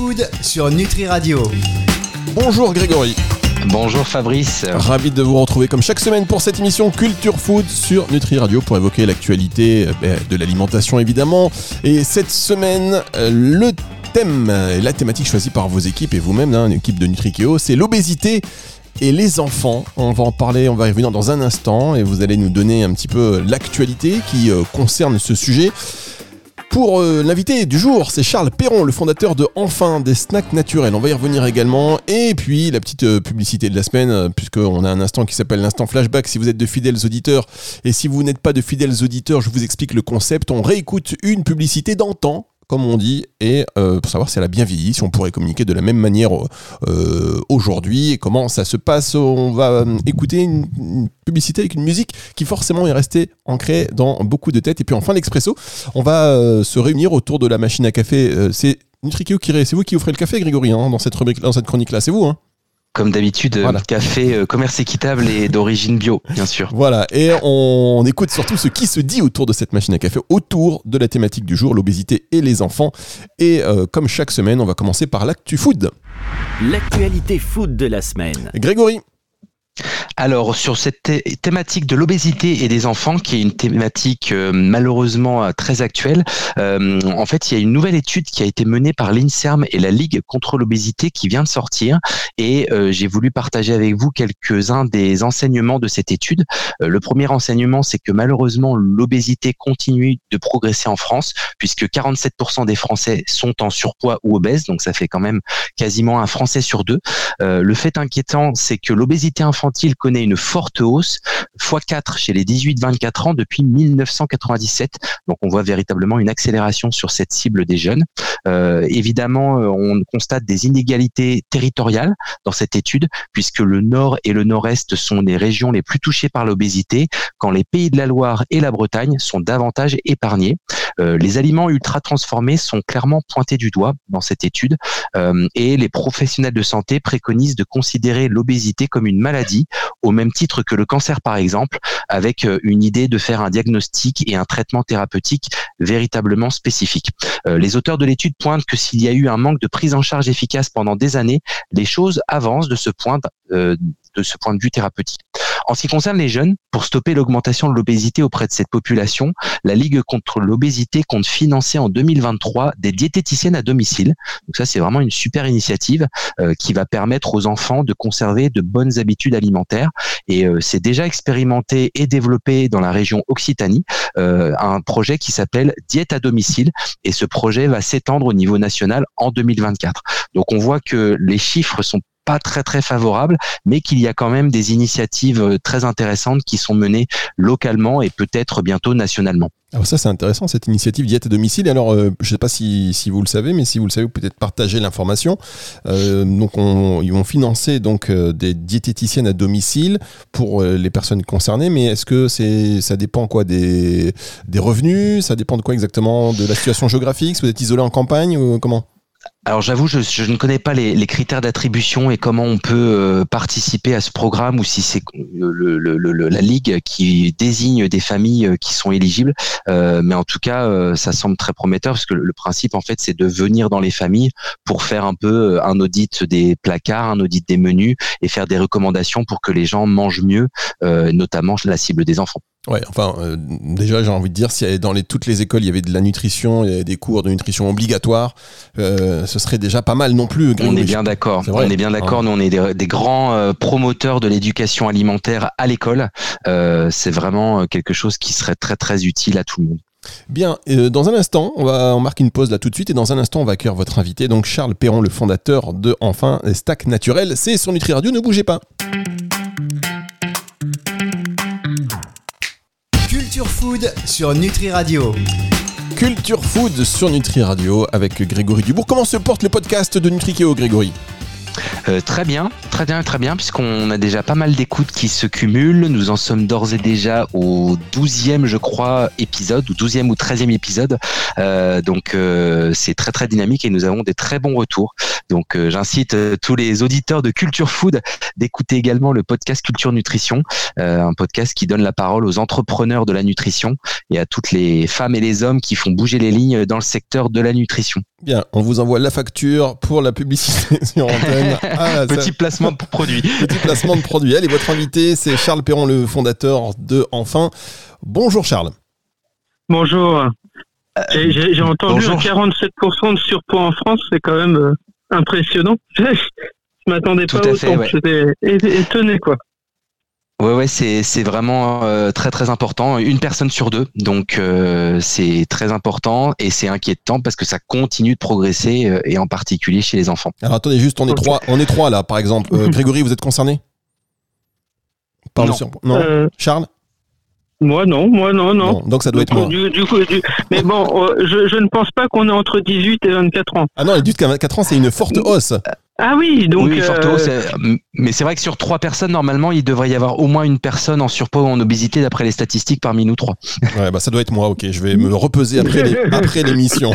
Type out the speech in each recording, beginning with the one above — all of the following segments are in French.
Food sur Nutri Radio. Bonjour Grégory. Bonjour Fabrice. Ravi de vous retrouver comme chaque semaine pour cette émission Culture Food sur Nutri Radio pour évoquer l'actualité euh, ben, de l'alimentation évidemment. Et cette semaine, euh, le thème, la thématique choisie par vos équipes et vous-même, hein, une équipe de Nutrikeo, c'est l'obésité et les enfants. On va en parler, on va y revenir dans un instant et vous allez nous donner un petit peu l'actualité qui euh, concerne ce sujet. Pour euh, l'invité du jour, c'est Charles Perron, le fondateur de Enfin des snacks naturels. On va y revenir également. Et puis la petite euh, publicité de la semaine, euh, puisqu'on a un instant qui s'appelle l'instant flashback. Si vous êtes de fidèles auditeurs et si vous n'êtes pas de fidèles auditeurs, je vous explique le concept. On réécoute une publicité d'antan comme on dit, et euh, pour savoir si elle a bien vieilli, si on pourrait communiquer de la même manière euh, aujourd'hui, et comment ça se passe. On va euh, écouter une, publicité avec une musique qui forcément est restée ancrée dans beaucoup de têtes. Et puis en fin d'expresso, on va se réunir autour de la machine à café. c'est Nutrikio qui c'est vous qui offrez le café, Grégory, hein, dans cette dans cette chronique-là, c'est vous, hein comme d'habitude, café euh, commerce équitable et d'origine bio, bien sûr. Voilà, et on écoute surtout ce qui se dit autour de cette machine à café, autour de la thématique du jour, l'obésité et les enfants. Et euh, comme chaque semaine, on va commencer par l'actu food. L'actualité food de la semaine. Grégory, alors sur cette thématique de l'obésité et des enfants, qui est une thématique euh, malheureusement euh, très actuelle, euh, en fait il y a une nouvelle étude qui a été menée par l'INSERM et la Ligue contre l'obésité qui vient de sortir et j'ai voulu partager avec vous quelques-uns des enseignements de cette étude. le premier enseignement, c'est que malheureusement l'obésité continue de progresser en France puisque 47% des Français sont en surpoids ou obèses, donc ça fait quand même quasiment un Français sur deux. le fait inquiétant, c'est que l'obésité connaît une forte hausse, x4 chez les 18-24 ans depuis 1997. Donc on voit véritablement une accélération sur cette cible des jeunes. Euh, évidemment, euh, on constate des inégalités territoriales dans cette étude, puisque le nord et le nord-est sont les régions les plus touchées par l'obésité, quand les pays de la Loire et la Bretagne sont davantage épargnés. Euh, les aliments ultra transformés sont clairement pointés du doigt dans cette étude, et les professionnels de santé préconisent de considérer l'obésité comme une maladie au même titre que le cancer par exemple, avec euh, une idée de faire un diagnostic et un traitement thérapeutique véritablement spécifique. Euh, les auteurs de l'étude pointent que s'il y a eu un manque de prise en charge efficace pendant des années, les choses avancent de ce point euh, de ce point de vue thérapeutique. En ce qui concerne les jeunes, pour stopper l'augmentation de l'obésité auprès de cette population, la Ligue contre l'obésité compte financer en 2023 des diététiciennes à domicile. Donc ça, c'est vraiment une super initiative euh, qui va permettre aux enfants de conserver de bonnes habitudes alimentaires. Et euh, c'est déjà expérimenté et développé dans la région Occitanie, euh, un projet qui s'appelle Diète à domicile. Et ce projet va s'étendre au niveau national en 2024. Donc on voit que les chiffres sont pas très très favorable, mais qu'il y a quand même des initiatives euh, très intéressantes qui sont menées localement et peut-être bientôt nationalement. Alors ça c'est intéressant cette initiative diète à domicile. Alors euh, je ne sais pas si, si, vous le savez, mais si vous le savez, peut-être partager l'information. Euh, donc on, ils vont financer donc des diététiciennes à domicile pour les personnes concernées. Mais est-ce que c'est ça dépend quoi des, des revenus? Ça dépend de quoi exactement? De la situation géographique? Si vous êtes isolé en campagne ou comment? Alors j'avoue, je, ne connais pas les, critères d'attribution et comment on peut euh, participer à ce programme ou si c'est le, la ligue qui désigne des familles euh, qui sont éligibles. Euh, mais en tout cas, euh, ça semble très prometteur parce que le, principe en fait, c'est de venir dans les familles pour faire un peu un audit des placards, un audit des menus et faire des recommandations pour que les gens mangent mieux, notamment la cible des enfants. Ouais, enfin, euh, déjà, j'ai envie de dire, si dans toutes les écoles, il y avait de la nutrition, il y avait des cours de nutrition obligatoires, euh, ce serait déjà pas mal non plus. On est bien d'accord. On est bien d'accord. Nous, on est des, grands euh, promoteurs de l'éducation alimentaire à l'école. c'est vraiment quelque chose qui serait très, très utile à tout le monde. Bien, dans un instant, on va on marque une pause là tout de suite et dans un instant, on va accueillir votre invité, donc Charles Perron, le fondateur de Enfin Stack Naturel. C'est sur Nutri Radio, ne bougez pas. Culture Food sur Nutri Radio. Culture Food sur Nutri Radio avec Grégory Dubourg. Comment se porte le podcast de NutriKeo, Grégory? Euh, très bien, très bien, très bien, puisqu'on a déjà pas mal d'écoutes qui se cumulent. Nous en sommes d'ores et déjà au 12e, je crois, épisode, ou 12e ou 13e épisode. Euh, donc euh, c'est très très dynamique et nous avons des très bons retours. Donc j'incite tous les auditeurs de Culture Food d'écouter également le podcast Culture Nutrition, un podcast qui donne la parole aux entrepreneurs de la nutrition et à toutes les femmes et les hommes qui font bouger les lignes dans le secteur de la nutrition. Bien, on vous envoie la facture pour la publicité sur antenne. Ah, Petit placement de produit. Petit placement de produit. Allez, votre invité, c'est Charles Perron, le fondateur de Enfin. Bonjour Charles. Bonjour. J'ai entendu 47% de surpoids en France, c'est quand même euh, impressionnant. Je m'attendais pas autant. J'étais étonné, quoi. Ouais, ouais, c'est c'est vraiment euh, très très important. Une personne sur deux, donc euh, c'est très important et c'est inquiétant parce que ça continue de progresser euh, et en particulier chez les enfants. Alors attendez, juste on est trois, on est trois là, par exemple. Grégory, vous êtes concerné? Par non. non? Charles? Moi non, moi non, non. donc ça doit être moi. mais bon, je, je, ne pense pas qu'on est entre 18 et 24 ans. Ah non, les 18 et 24 ans, c'est une forte hausse. Ah oui, donc. Oui, euh, mais c'est vrai que sur trois personnes, normalement, il devrait y avoir au moins une personne en surpoids ou en obésité d'après les statistiques parmi nous trois. Ouais, bah ça doit être moi, ok. Je vais me reposer après l'émission.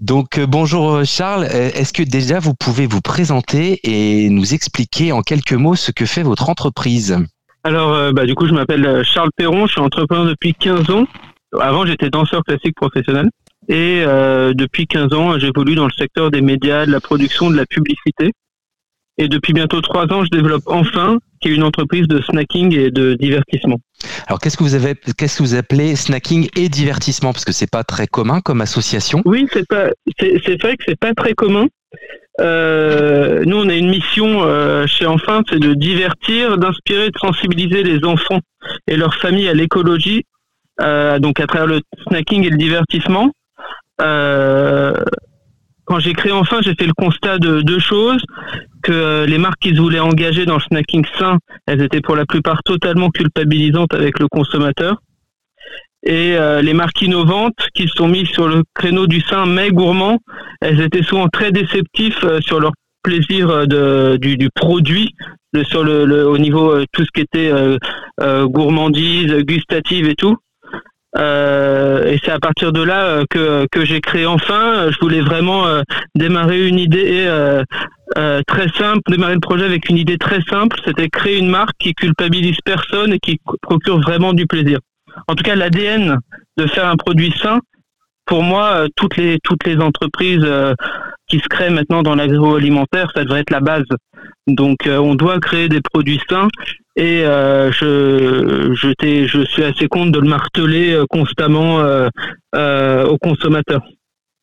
Donc euh, bonjour euh, Charles, est-ce que déjà vous pouvez vous présenter et nous expliquer en quelques mots ce que fait votre entreprise? Alors bah, du coup je m'appelle Charles Perron, je suis entrepreneur depuis 15 ans. Avant j'étais danseur classique professionnel. Et euh, depuis 15 ans, j'évolue dans le secteur des médias, de la production, de la publicité. Et depuis bientôt trois ans, je développe Enfin, qui est une entreprise de snacking et de divertissement. Alors, qu'est-ce que vous avez, qu'est-ce que vous appelez snacking et divertissement? Parce que c'est pas très commun comme association. Oui, c'est pas, c'est, vrai que c'est pas très commun. Euh, nous, on a une mission euh, chez Enfin, c'est de divertir, d'inspirer, de sensibiliser les enfants et leurs familles à l'écologie, euh, donc à travers le snacking et le divertissement. Euh, quand j'ai créé enfin, j'ai fait le constat de deux choses que euh, les marques qui se voulaient engager dans le snacking sain, elles étaient pour la plupart totalement culpabilisantes avec le consommateur. Et euh, les marques innovantes qui se sont mises sur le créneau du sain mais gourmand, elles étaient souvent très déceptifs sur leur plaisir du, produit, sur le, au niveau tout ce qui était gourmandise, gustative et tout. Euh, et c'est à partir de là euh, que, que j'ai créé enfin. Je voulais vraiment euh, démarrer une idée très simple, démarrer le projet avec une idée très simple. C'était créer une marque qui culpabilise personne et qui procure vraiment du plaisir. En tout cas, l'ADN de faire un produit sain, pour moi, toutes les toutes les entreprises qui se créent maintenant dans l'agroalimentaire, ça devrait être la base. Donc, on doit créer des produits sains et euh, je, je, je suis assez compte de le marteler euh, constamment euh, aux consommateurs.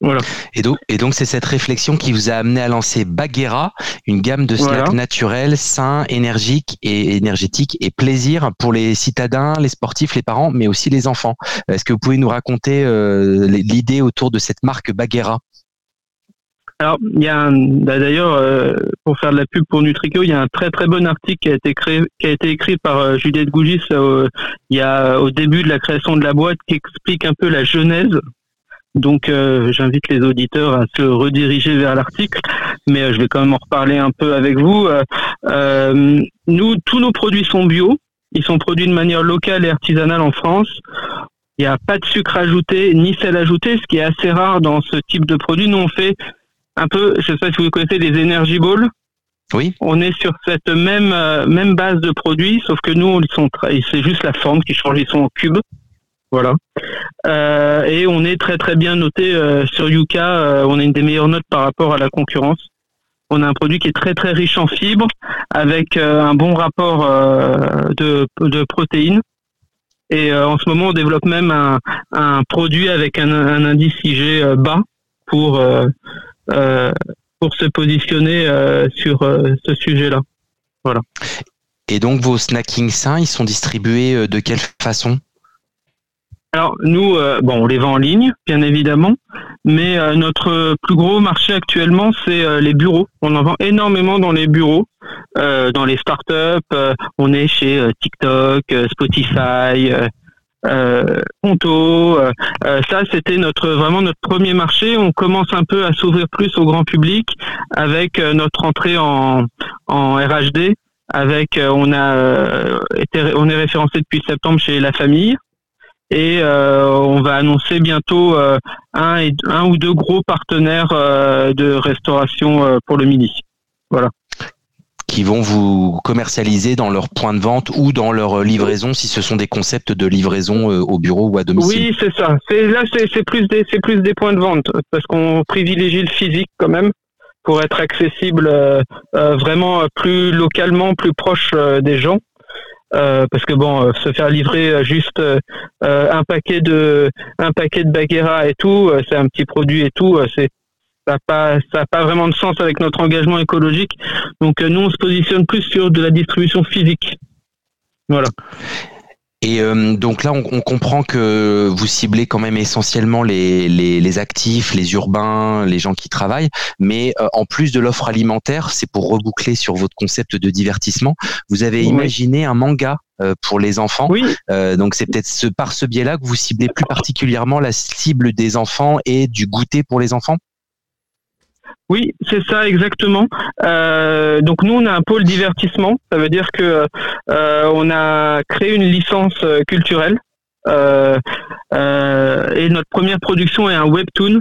Voilà. Et donc, et donc c'est cette réflexion qui vous a amené à lancer Baguera, une gamme de snacks naturels, sains, énergiques et énergétiques et plaisir pour les citadins, les sportifs, les parents, mais aussi les enfants. Est-ce que vous pouvez nous raconter l'idée autour de cette marque Baguera alors, il y a bah, d'ailleurs, euh, pour faire de la pub pour Nutrico, il y a un très très bon article qui a été créé, qui a été écrit par euh, Juliette Gougis euh, il y a au début de la création de la boîte, qui explique un peu la genèse. Donc, j'invite les auditeurs à se rediriger vers l'article, mais je vais quand même en reparler un peu avec vous. nous, tous nos produits sont bio. Ils sont produits de manière locale et artisanale en France. Il n'y a pas de sucre ajouté ni sel ajouté, ce qui est assez rare dans ce type de produit. Nous, on fait un peu, je sais pas si vous connaissez les Energy Balls. Oui. On est sur cette même euh, même base de produits, sauf que nous, ils sont c'est juste la forme qui change, ils sont en cube. Voilà. Euh, et on est très très bien noté euh, sur Yuka. on a une des meilleures notes par rapport à la concurrence. On a un produit qui est très très riche en fibres, avec un bon rapport de, de protéines. Et en ce moment, on développe même un, un produit avec un, un indice IG bas pour pour se positionner euh, sur euh, ce sujet-là. Voilà. Et donc vos snackings sains, ils sont distribués de quelle façon? Alors nous, bon, on les vend en ligne, bien évidemment, mais notre plus gros marché actuellement, c'est les bureaux. On en vend énormément dans les bureaux, dans les startups. on est chez TikTok, Spotify, euh, Ponto. euh, euh, ça, c'était notre vraiment notre premier marché. On commence un peu à s'ouvrir plus au grand public avec euh, notre entrée en, en RHD. Avec, euh, on a euh, été, on est référencé depuis septembre chez La Famille et euh, on va annoncer bientôt euh, un, et, un ou deux gros partenaires euh, de restauration euh, pour le midi. Qui vont vous commercialiser dans leur point de vente ou dans leur euh, livraison si ce sont des concepts de livraison euh, au bureau ou à domicile. Oui, c'est ça. Là, c'est plus des points de vente parce qu'on privilégie le physique quand même pour être accessible euh, vraiment plus localement, plus proche des gens. Parce que bon, se faire livrer juste un paquet de un paquet de baguera et tout, c'est un petit produit et tout, c'est ça n'a pas ça a pas vraiment de sens avec notre engagement écologique. Donc euh, nous on se positionne plus sur de la distribution physique. Voilà. Et euh, donc là, on, on comprend que vous ciblez quand même essentiellement les, les, les actifs, les urbains, les gens qui travaillent. Mais euh, en plus de l'offre alimentaire, c'est pour reboucler sur votre concept de divertissement. Vous avez Oui. imaginé un manga euh, pour les enfants. Oui, donc c'est peut-être ce, par ce biais-là que vous ciblez plus particulièrement la cible des enfants et du goûter pour les enfants? Oui, c'est ça exactement. Euh, donc nous, on a un pôle divertissement. Ça veut dire que euh, on a créé une licence euh, culturelle Euh, et notre première production est un webtoon.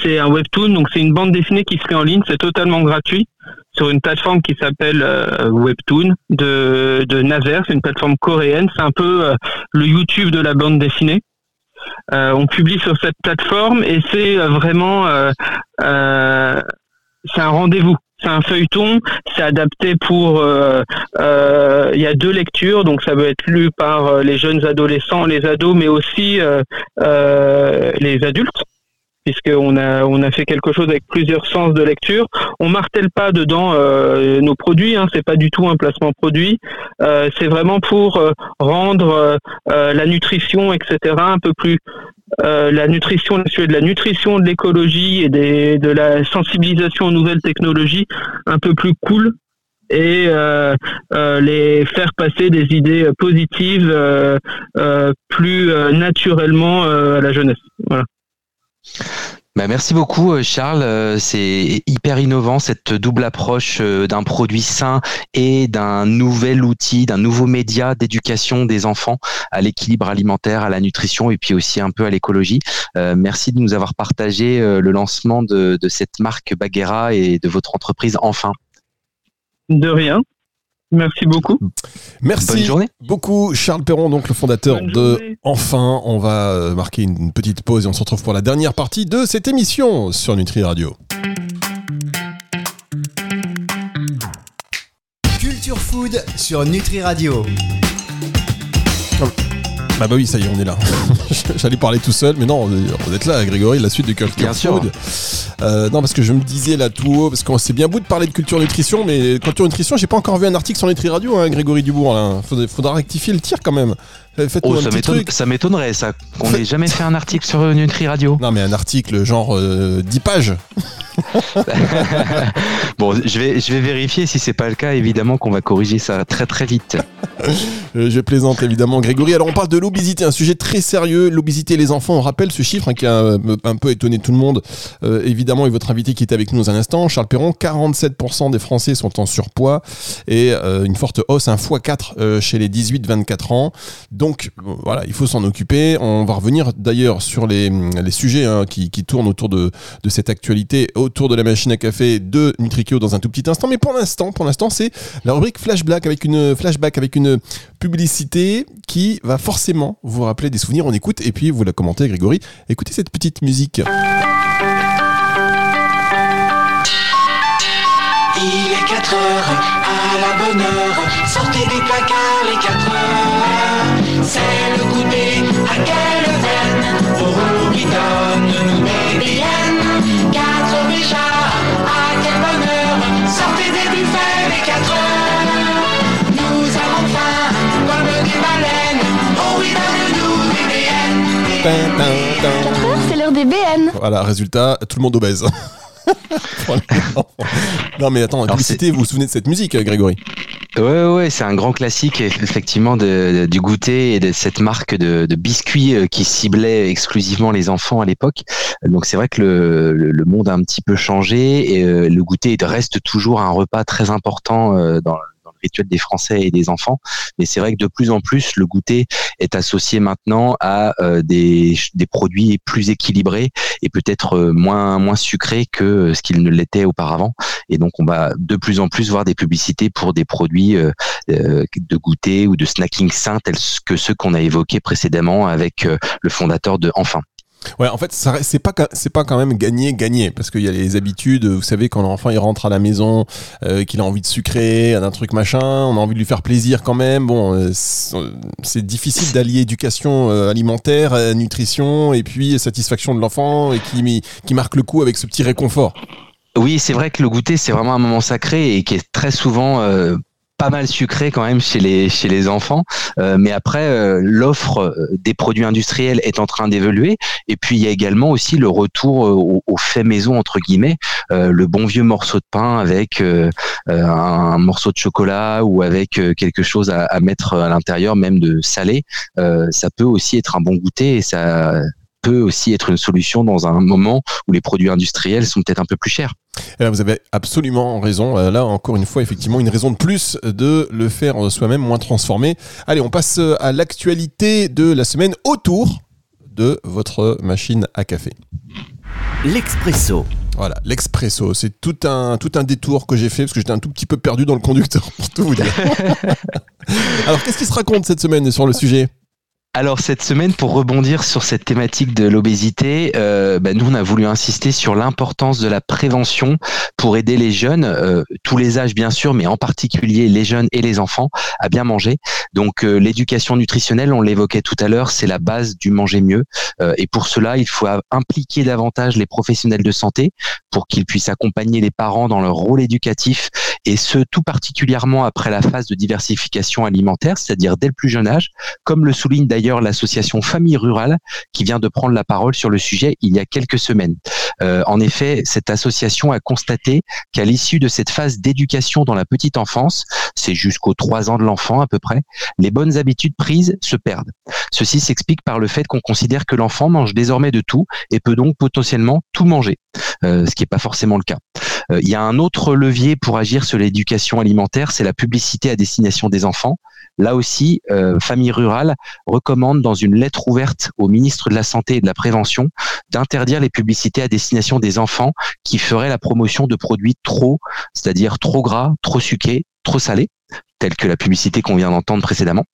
C'est un webtoon, donc c'est une bande dessinée qui se fait en ligne. C'est totalement gratuit sur une plateforme qui s'appelle Webtoon de, de Naver. C'est une plateforme coréenne. C'est un peu le YouTube de la bande dessinée. Euh, on publie sur cette plateforme et c'est euh, vraiment euh, c'est un rendez-vous. C'est un feuilleton, c'est adapté pour. Il y a deux lectures, donc ça peut être lu par les jeunes adolescents, les ados, mais aussi les adultes, puisqu'on a on a fait quelque chose avec plusieurs sens de lecture. On martèle pas dedans euh, nos produits, hein, c'est pas du tout un placement produit. Euh, c'est vraiment pour euh, rendre la nutrition, etc., un peu plus la nutrition, de la nutrition, de l'écologie et de la sensibilisation aux nouvelles technologies un peu plus cool et les faire passer des idées positives plus naturellement à la jeunesse. Voilà. Bah, merci beaucoup euh, Charles, Euh, c'est hyper innovant cette double approche euh, d'un produit sain et d'un nouvel outil, d'un nouveau média d'éducation des enfants à l'équilibre alimentaire, à la nutrition et puis aussi un peu à l'écologie. Merci de nous avoir partagé le lancement de, de cette marque Baguera et de votre entreprise Enfin. De rien. Merci beaucoup. Merci Bonne journée. beaucoup, Charles Perron, donc le fondateur de. Enfin. On va euh, marquer une petite pause et on se retrouve pour la dernière partie de cette émission sur Nutri Radio. Culture Food sur Nutri Radio. Bah bah oui, ça y est, on est là. J'allais parler tout seul, mais non, vous êtes là, Grégory, la suite de Culture Bien sûr. Food. Euh, non, parce que je me disais là tout haut, parce qu'on s'est bien beau de parler de culture nutrition, mais culture nutrition, j'ai pas encore vu un article sur Nutri Radio, hein, Grégory Dubourg. Là. Faudra, faudra rectifier le tir quand même. Oh, ça m'étonnerait ça qu'on n'ait jamais fait un article sur euh, Nutri Radio. Non, mais un article genre euh, 10 pages. Bon, je vais, je vais vérifier si c'est pas le cas, évidemment qu'on va corriger ça très très vite. Je plaisante évidemment, Grégory. Alors, on parle de l'obésité, un sujet très sérieux. L'obésité et les enfants, on rappelle ce chiffre hein, qui a euh, un peu étonné tout le monde. Euh, évidemment, et votre invité qui est avec nous dans un instant, Charles Perron, 47% des Français sont en surpoids et euh, une forte hausse, un x4 euh, chez les 18-24 ans. Donc, euh, voilà, il faut s'en occuper. On va revenir d'ailleurs sur les, les sujets hein, qui, qui tournent autour de, de cette actualité, autour de la machine à café de Nutrikio dans un tout petit instant. Mais pour l'instant, pour l'instant, c'est la rubrique Flashback avec une flashback avec une publicité qui va forcément vous rappeler des souvenirs. On écoute et puis vous la commentez, Grégory. Écoutez cette petite musique. Il est 4 heures, à la bonne heure, sortez des placards les 4 heures. Veine, Oro qui donne nous. 4 heures déjà, à quel bonheur, sortez des buffets les 4 heures. Nous avons faim, comme des baleines, oh oui, donne-nous des BN. Tin, tin, tin. C'est l'heure des BN. Voilà, résultat, tout le monde obèse. Pour non mais attends, publicité, vous vous souvenez de cette musique, Grégory? Ouais, ouais, c'est un grand classique effectivement de, du goûter et de cette marque de, de, biscuits euh, qui ciblait exclusivement les enfants à l'époque. Donc c'est vrai que le, le, monde a un petit peu changé et euh, le goûter reste toujours un repas très important euh, dans rituel des Français et des enfants. Mais c'est vrai que de plus en plus, le goûter est associé maintenant à euh, des, des, produits plus équilibrés et peut-être euh, moins, moins sucrés que ce qu'il ne l'était auparavant. Et donc, on va de plus en plus voir des publicités pour des produits euh, de goûter ou de snacking sains tels que ceux qu'on a évoqués précédemment avec le fondateur de Enfin. Ouais, en fait, c'est pas c'est pas quand même gagner gagner parce qu'il y a les habitudes. Vous savez, quand l'enfant il rentre à la maison, euh, qu'il a envie de sucrer, d'un truc machin, on a envie de lui faire plaisir quand même. Bon, euh, c'est difficile d'allier éducation euh, alimentaire, nutrition et puis satisfaction de l'enfant et qui marque le coup avec ce petit réconfort. Oui, c'est vrai que le goûter, c'est vraiment un moment sacré et qui est très souvent pas mal sucré quand même chez les chez les enfants. Euh, mais après, euh, l'offre euh, des produits industriels est en train d'évoluer. Et puis il y a également aussi le retour au, fait maison entre guillemets, le bon vieux morceau de pain avec un, morceau de chocolat ou avec quelque chose à, à mettre à l'intérieur, même de salé. ça peut aussi être un bon goûter et ça peut aussi être une solution dans un moment où les produits industriels sont peut-être un peu plus chers. Eh vous avez absolument raison. Euh, là, encore une fois, effectivement, une raison de plus de le faire soi-même, moins transformé. Allez, on passe à l'actualité de la semaine autour de votre machine à café. L'expresso. Voilà, l'expresso, c'est tout un, tout un détour que j'ai fait parce que j'étais un tout petit peu perdu dans le conducteur, pour tout vous dire. Alors, qu'est-ce qui se raconte cette semaine sur le sujet? Alors cette semaine, pour rebondir sur cette thématique de l'obésité, euh, bah, nous on a voulu insister sur l'importance de la prévention pour aider les jeunes, euh, tous les âges bien sûr, mais en particulier les jeunes et les enfants, à bien manger. Donc euh, l'éducation nutritionnelle, on l'évoquait tout à l'heure, c'est la base du manger mieux. et pour cela, il faut impliquer davantage les professionnels de santé pour qu'ils puissent accompagner les parents dans leur rôle éducatif et ce tout particulièrement après la phase de diversification alimentaire, c'est-à-dire dès le plus jeune âge, comme le souligne d'ailleurs l'association Famille Rurale qui vient de prendre la parole sur le sujet il y a quelques semaines. Euh, en effet, cette association a constaté qu'à l'issue de cette phase d'éducation dans la petite enfance, c'est jusqu'aux trois ans de l'enfant à peu près, les bonnes habitudes prises se perdent. Ceci s'explique par le fait qu'on considère que l'enfant mange désormais de tout et peut donc potentiellement tout manger, euh, ce qui n'est pas forcément le cas. Euh, il y a un autre levier pour agir sur l'éducation alimentaire, c'est la publicité à destination des enfants. Là aussi, euh, Famille Rurale recommande dans une lettre ouverte au ministre de la Santé et de la Prévention d'interdire les publicités à destination des enfants qui feraient la promotion de produits trop, c'est-à-dire trop gras, trop sucrés, trop salés telle que la publicité qu'on vient d'entendre précédemment.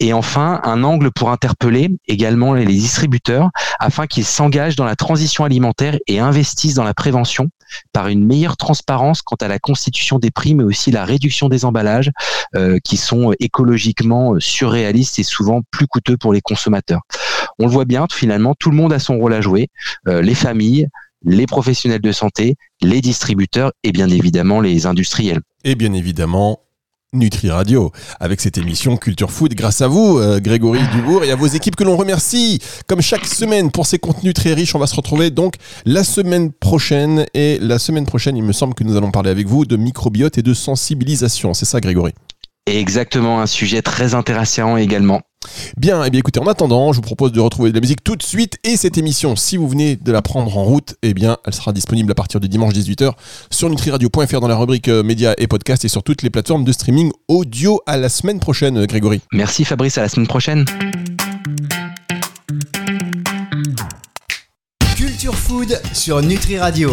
Et enfin, un angle pour interpeller également les distributeurs afin qu'ils s'engagent dans la transition alimentaire et investissent dans la prévention par une meilleure transparence quant à la constitution des prix, mais aussi la réduction des emballages euh, qui sont écologiquement surréalistes et souvent plus coûteux pour les consommateurs. On le voit bien, finalement, tout le monde a son rôle à jouer, euh, les familles, les professionnels de santé, les distributeurs et bien évidemment les industriels. Et bien évidemment Nutri Radio avec cette émission Culture Food. Grâce à vous euh, Grégory Dubourg et à vos équipes que l'on remercie. Comme chaque semaine pour ces contenus très riches on va se retrouver donc la semaine prochaine. Et la semaine prochaine il me semble que nous allons parler avec vous de microbiote et de sensibilisation. C'est ça Grégory? Exactement un sujet très intéressant également Bien, et eh bien écoutez, en attendant, je vous propose de retrouver de la musique tout de suite et cette émission, si vous venez de la prendre en route, eh bien elle sera disponible à partir du dimanche 18h sur nutriradio.fr dans la rubrique euh, médias et podcasts et sur toutes les plateformes de streaming audio. À la semaine prochaine, euh, Grégory. Merci Fabrice, à la semaine prochaine. Culture Food sur Nutri Radio.